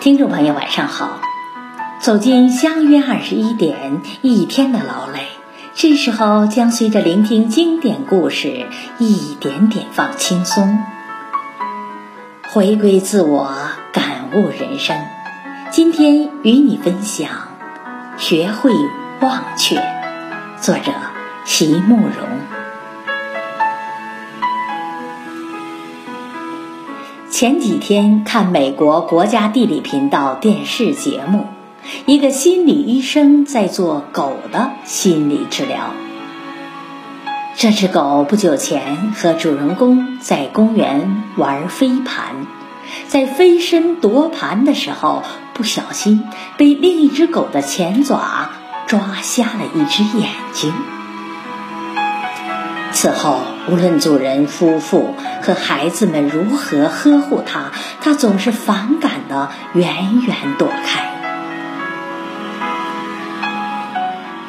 听众朋友，晚上好！走进相约二十一点，一天的劳累，这时候将随着聆听经典故事，一点点放轻松，回归自我，感悟人生。今天与你分享《学会忘却》，作者席慕容。前几天看美国国家地理频道电视节目，一个心理医生在做狗的心理治疗。这只狗不久前和主人公在公园玩飞盘，在飞身夺盘的时候，不小心被另一只狗的前爪抓瞎了一只眼睛。此后，无论主人夫妇和孩子们如何呵护它，它总是反感的远远躲开。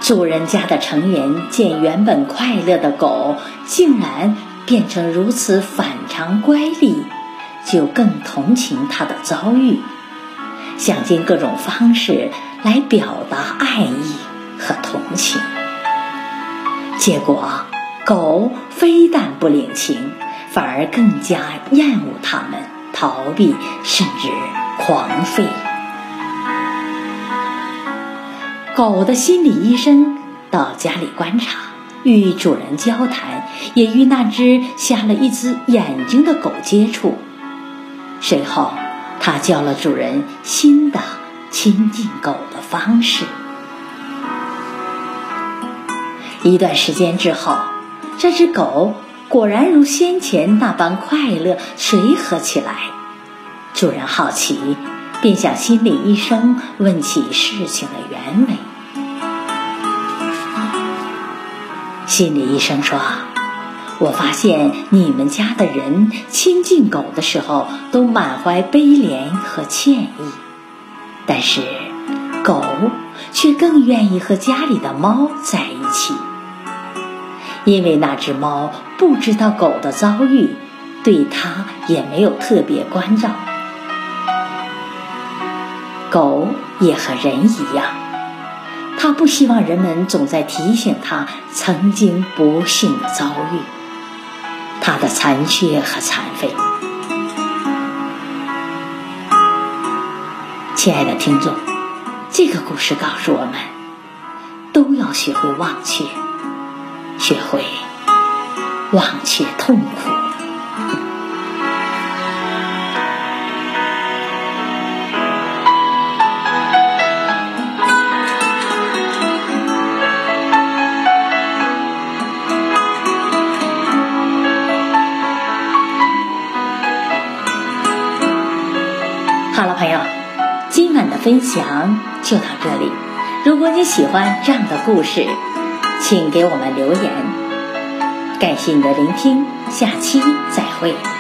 主人家的成员见原本快乐的狗竟然变成如此反常乖戾，就更同情它的遭遇，想尽各种方式来表达爱意和同情。结果。狗非但不领情，反而更加厌恶它们，逃避甚至狂吠。狗的心理医生到家里观察，与主人交谈，也与那只瞎了一只眼睛的狗接触。随后，他教了主人新的亲近狗的方式。一段时间之后。这只狗果然如先前那般快乐随和起来。主人好奇，便向心理医生问起事情的原委。心理医生说：“我发现你们家的人亲近狗的时候，都满怀悲怜和歉意，但是狗却更愿意和家里的猫在一起。”因为那只猫不知道狗的遭遇，对它也没有特别关照。狗也和人一样，它不希望人们总在提醒它曾经不幸的遭遇，它的残缺和残废。亲爱的听众，这个故事告诉我们，都要学会忘却。学会忘却痛苦。好了，朋友，今晚的分享就到这里。如果你喜欢这样的故事，请给我们留言，感谢你的聆听，下期再会。